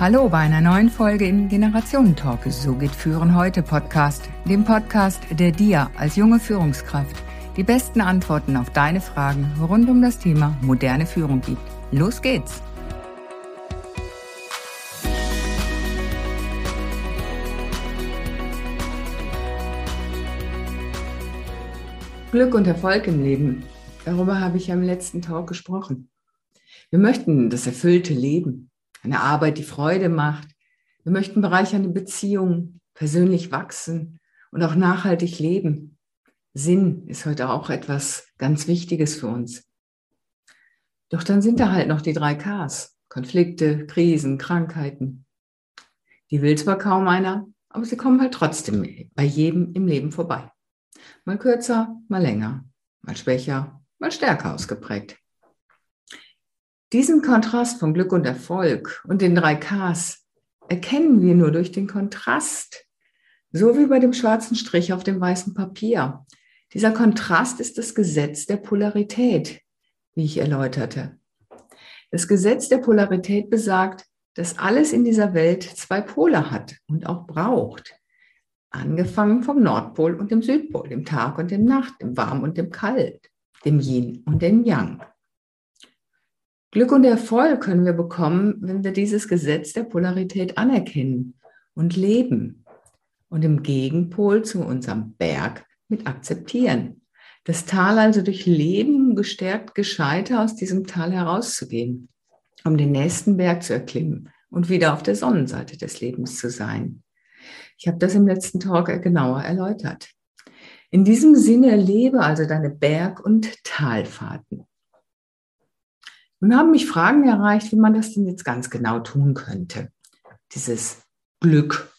Hallo bei einer neuen Folge im Generationentalk. So geht Führen heute Podcast, dem Podcast, der dir als junge Führungskraft die besten Antworten auf deine Fragen rund um das Thema moderne Führung gibt. Los geht's! Glück und Erfolg im Leben. Darüber habe ich ja im letzten Talk gesprochen. Wir möchten das erfüllte Leben, eine Arbeit, die Freude macht. Wir möchten bereichernde Beziehungen, persönlich wachsen und auch nachhaltig leben. Sinn ist heute auch etwas ganz Wichtiges für uns. Doch dann sind da halt noch die drei Ks. Konflikte, Krisen, Krankheiten. Die will zwar kaum einer, aber sie kommen halt trotzdem bei jedem im Leben vorbei. Mal kürzer, mal länger, mal schwächer, mal stärker ausgeprägt. Diesen Kontrast von Glück und Erfolg und den drei Ks erkennen wir nur durch den Kontrast, so wie bei dem schwarzen Strich auf dem weißen Papier. Dieser Kontrast ist das Gesetz der Polarität, wie ich erläuterte. Das Gesetz der Polarität besagt, dass alles in dieser Welt zwei Pole hat und auch braucht. Angefangen vom Nordpol und dem Südpol, dem Tag und dem Nacht, dem Warm und dem Kalt, dem Yin und dem Yang. Glück und Erfolg können wir bekommen, wenn wir dieses Gesetz der Polarität anerkennen und leben und im Gegenpol zu unserem Berg mit akzeptieren. Das Tal also durch Leben gestärkt, gescheiter aus diesem Tal herauszugehen, um den nächsten Berg zu erklimmen und wieder auf der Sonnenseite des Lebens zu sein. Ich habe das im letzten Talk genauer erläutert. In diesem Sinne lebe also deine Berg- und Talfahrten. Nun haben mich Fragen erreicht, wie man das denn jetzt ganz genau tun könnte. Dieses Glück,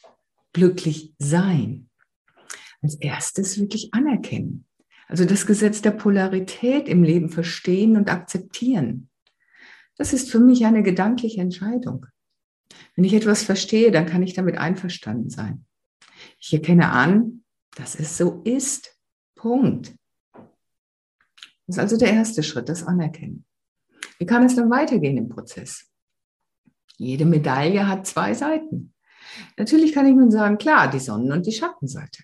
glücklich sein. Als erstes wirklich anerkennen. Also das Gesetz der Polarität im Leben verstehen und akzeptieren. Das ist für mich eine gedankliche Entscheidung. Wenn ich etwas verstehe, dann kann ich damit einverstanden sein. Ich erkenne an, dass es so ist. Punkt. Das ist also der erste Schritt, das Anerkennen. Wie kann es dann weitergehen im Prozess? Jede Medaille hat zwei Seiten. Natürlich kann ich nun sagen, klar, die Sonnen- und die Schattenseite.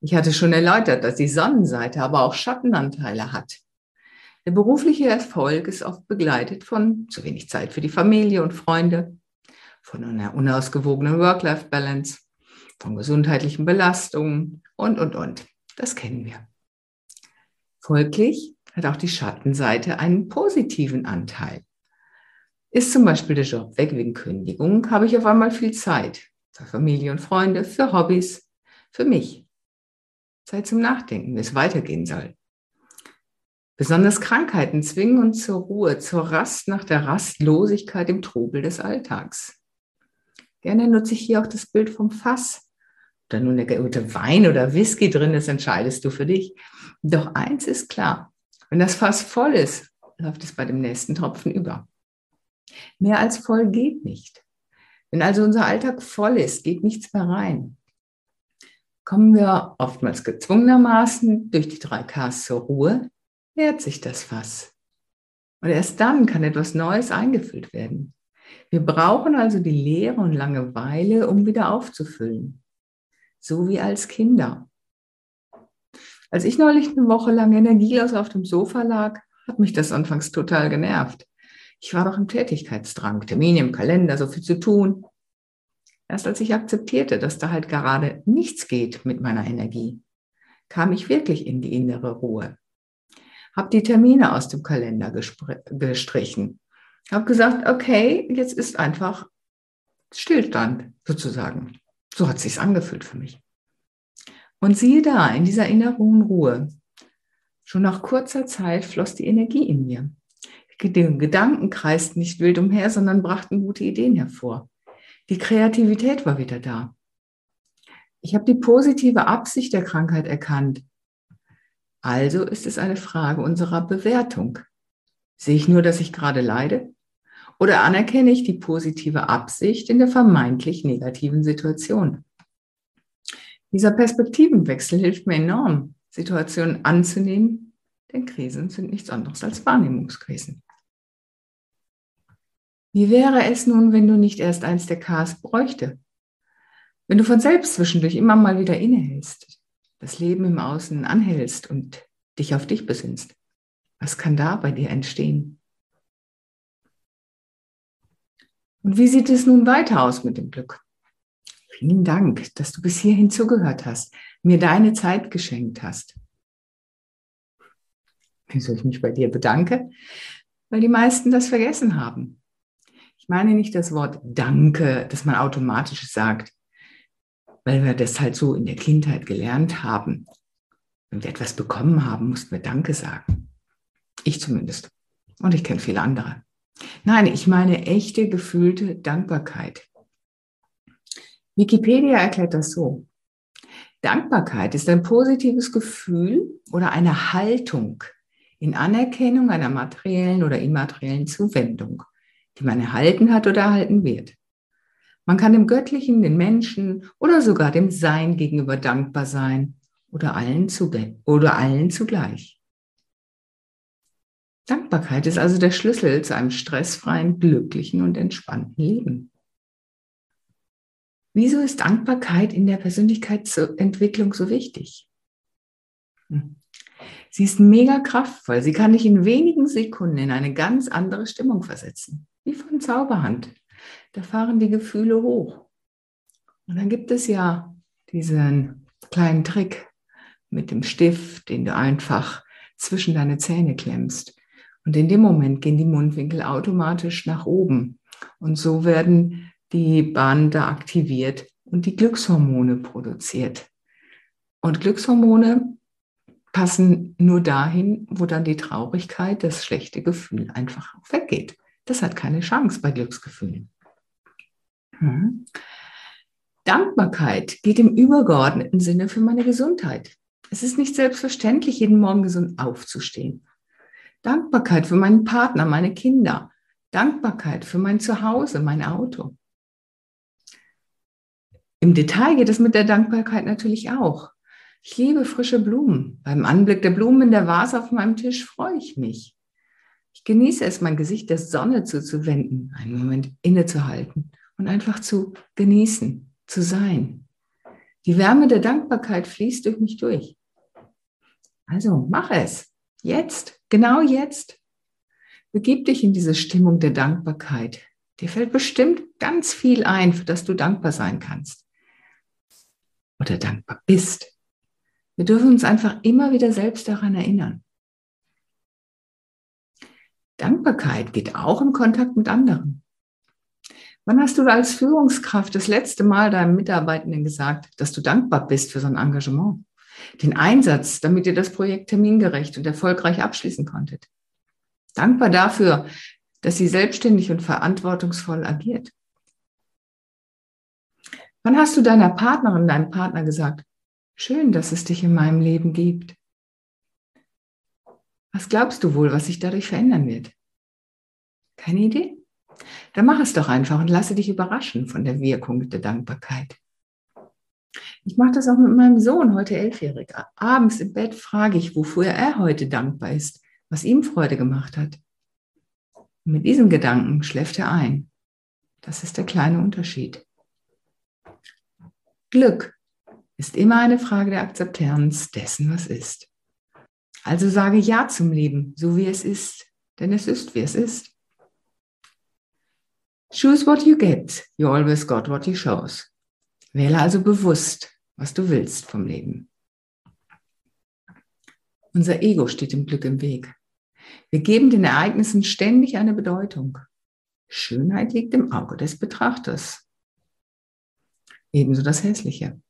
Ich hatte schon erläutert, dass die Sonnenseite aber auch Schattenanteile hat. Der berufliche Erfolg ist oft begleitet von zu wenig Zeit für die Familie und Freunde, von einer unausgewogenen Work-Life-Balance, von gesundheitlichen Belastungen und, und, und. Das kennen wir. Folglich hat auch die Schattenseite einen positiven Anteil. Ist zum Beispiel der Job weg wegen Kündigung, habe ich auf einmal viel Zeit für Familie und Freunde, für Hobbys, für mich. Zeit zum Nachdenken, wie es weitergehen soll. Besonders Krankheiten zwingen uns zur Ruhe, zur Rast nach der Rastlosigkeit im Trubel des Alltags. Gerne nutze ich hier auch das Bild vom Fass. Da nun der gute Wein oder Whisky drin ist, entscheidest du für dich. Doch eins ist klar, wenn das Fass voll ist, läuft es bei dem nächsten Tropfen über. Mehr als voll geht nicht. Wenn also unser Alltag voll ist, geht nichts mehr rein. Kommen wir oftmals gezwungenermaßen durch die drei Ks zur Ruhe, leert sich das Fass. Und erst dann kann etwas Neues eingefüllt werden. Wir brauchen also die Leere und Langeweile, um wieder aufzufüllen. So wie als Kinder. Als ich neulich eine Woche lang energielos auf dem Sofa lag, hat mich das anfangs total genervt. Ich war doch im Tätigkeitsdrang, Termine im Kalender, so viel zu tun. Erst als ich akzeptierte, dass da halt gerade nichts geht mit meiner Energie, kam ich wirklich in die innere Ruhe. Hab die Termine aus dem Kalender gestrichen. Hab gesagt, okay, jetzt ist einfach Stillstand sozusagen. So hat sich's angefühlt für mich. Und siehe da, in dieser inneren Ruhe, schon nach kurzer Zeit floss die Energie in mir. Die Gedanken kreisten nicht wild umher, sondern brachten gute Ideen hervor. Die Kreativität war wieder da. Ich habe die positive Absicht der Krankheit erkannt. Also ist es eine Frage unserer Bewertung. Sehe ich nur, dass ich gerade leide? Oder anerkenne ich die positive Absicht in der vermeintlich negativen Situation? Dieser Perspektivenwechsel hilft mir enorm, Situationen anzunehmen, denn Krisen sind nichts anderes als Wahrnehmungskrisen. Wie wäre es nun, wenn du nicht erst eins der Ks bräuchte? Wenn du von selbst zwischendurch immer mal wieder innehältst, das Leben im Außen anhältst und dich auf dich besinnst, was kann da bei dir entstehen? Und wie sieht es nun weiter aus mit dem Glück? Vielen Dank, dass du bis hierhin zugehört hast, mir deine Zeit geschenkt hast. Wieso ich mich bei dir bedanke? Weil die meisten das vergessen haben. Ich meine nicht das Wort Danke, das man automatisch sagt, weil wir das halt so in der Kindheit gelernt haben. Wenn wir etwas bekommen haben, mussten wir Danke sagen. Ich zumindest. Und ich kenne viele andere. Nein, ich meine echte gefühlte Dankbarkeit. Wikipedia erklärt das so. Dankbarkeit ist ein positives Gefühl oder eine Haltung in Anerkennung einer materiellen oder immateriellen Zuwendung, die man erhalten hat oder erhalten wird. Man kann dem Göttlichen, den Menschen oder sogar dem Sein gegenüber dankbar sein oder allen, oder allen zugleich. Dankbarkeit ist also der Schlüssel zu einem stressfreien, glücklichen und entspannten Leben. Wieso ist Dankbarkeit in der Persönlichkeitsentwicklung so wichtig? Hm. Sie ist mega kraftvoll. Sie kann dich in wenigen Sekunden in eine ganz andere Stimmung versetzen. Wie von Zauberhand. Da fahren die Gefühle hoch. Und dann gibt es ja diesen kleinen Trick mit dem Stift, den du einfach zwischen deine Zähne klemmst. Und in dem Moment gehen die Mundwinkel automatisch nach oben. Und so werden die Bande aktiviert und die Glückshormone produziert. Und Glückshormone passen nur dahin, wo dann die Traurigkeit, das schlechte Gefühl einfach weggeht. Das hat keine Chance bei Glücksgefühlen. Mhm. Dankbarkeit geht im übergeordneten Sinne für meine Gesundheit. Es ist nicht selbstverständlich, jeden Morgen gesund aufzustehen. Dankbarkeit für meinen Partner, meine Kinder. Dankbarkeit für mein Zuhause, mein Auto. Im Detail geht es mit der Dankbarkeit natürlich auch. Ich liebe frische Blumen. Beim Anblick der Blumen in der Vase auf meinem Tisch freue ich mich. Ich genieße es, mein Gesicht der Sonne zuzuwenden, einen Moment innezuhalten und einfach zu genießen, zu sein. Die Wärme der Dankbarkeit fließt durch mich durch. Also mach es. Jetzt, genau jetzt. Begib dich in diese Stimmung der Dankbarkeit. Dir fällt bestimmt ganz viel ein, für das du dankbar sein kannst oder dankbar bist. Wir dürfen uns einfach immer wieder selbst daran erinnern. Dankbarkeit geht auch im Kontakt mit anderen. Wann hast du als Führungskraft das letzte Mal deinem Mitarbeitenden gesagt, dass du dankbar bist für so ein Engagement? Den Einsatz, damit ihr das Projekt termingerecht und erfolgreich abschließen konntet. Dankbar dafür, dass sie selbstständig und verantwortungsvoll agiert. Wann hast du deiner Partnerin, deinem Partner gesagt, schön, dass es dich in meinem Leben gibt? Was glaubst du wohl, was sich dadurch verändern wird? Keine Idee? Dann mach es doch einfach und lasse dich überraschen von der Wirkung der Dankbarkeit. Ich mache das auch mit meinem Sohn, heute elfjährig. Abends im Bett frage ich, wofür er heute dankbar ist, was ihm Freude gemacht hat. Und mit diesem Gedanken schläft er ein. Das ist der kleine Unterschied. Glück ist immer eine Frage der Akzeptanz dessen, was ist. Also sage Ja zum Leben, so wie es ist, denn es ist, wie es ist. Choose what you get, you always got what you chose. Wähle also bewusst, was du willst vom Leben. Unser Ego steht dem Glück im Weg. Wir geben den Ereignissen ständig eine Bedeutung. Schönheit liegt im Auge des Betrachters ebenso das Hässliche.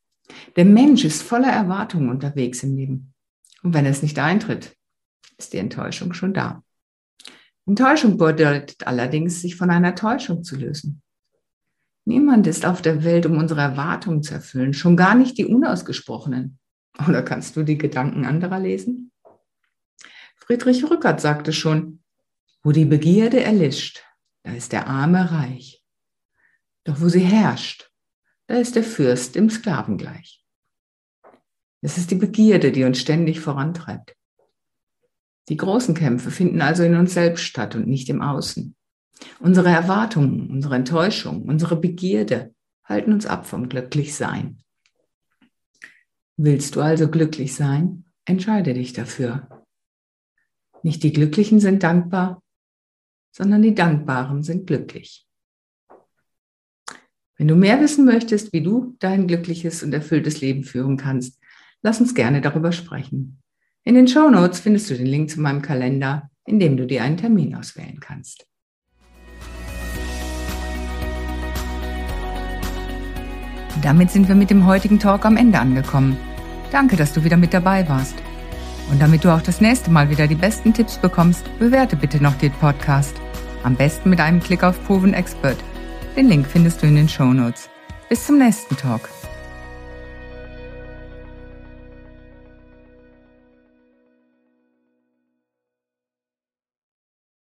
Der Mensch ist voller Erwartungen unterwegs im Leben. Und wenn es nicht eintritt, ist die Enttäuschung schon da. Enttäuschung bedeutet allerdings, sich von einer Täuschung zu lösen. Niemand ist auf der Welt, um unsere Erwartungen zu erfüllen, schon gar nicht die unausgesprochenen. Oder kannst du die Gedanken anderer lesen? Friedrich Rückert sagte schon, wo die Begierde erlischt, da ist der Arme reich. Doch wo sie herrscht, da ist der Fürst dem Sklaven gleich. Es ist die Begierde, die uns ständig vorantreibt. Die großen Kämpfe finden also in uns selbst statt und nicht im Außen. Unsere Erwartungen, unsere Enttäuschung, unsere Begierde halten uns ab vom Glücklichsein. Willst du also glücklich sein? Entscheide dich dafür. Nicht die Glücklichen sind dankbar, sondern die Dankbaren sind glücklich. Wenn du mehr wissen möchtest, wie du dein glückliches und erfülltes Leben führen kannst, lass uns gerne darüber sprechen. In den Show Notes findest du den Link zu meinem Kalender, in dem du dir einen Termin auswählen kannst. Damit sind wir mit dem heutigen Talk am Ende angekommen. Danke, dass du wieder mit dabei warst. Und damit du auch das nächste Mal wieder die besten Tipps bekommst, bewerte bitte noch den Podcast. Am besten mit einem Klick auf Proven Expert. Den Link findest du in den Show Notes. Bis zum nächsten Talk.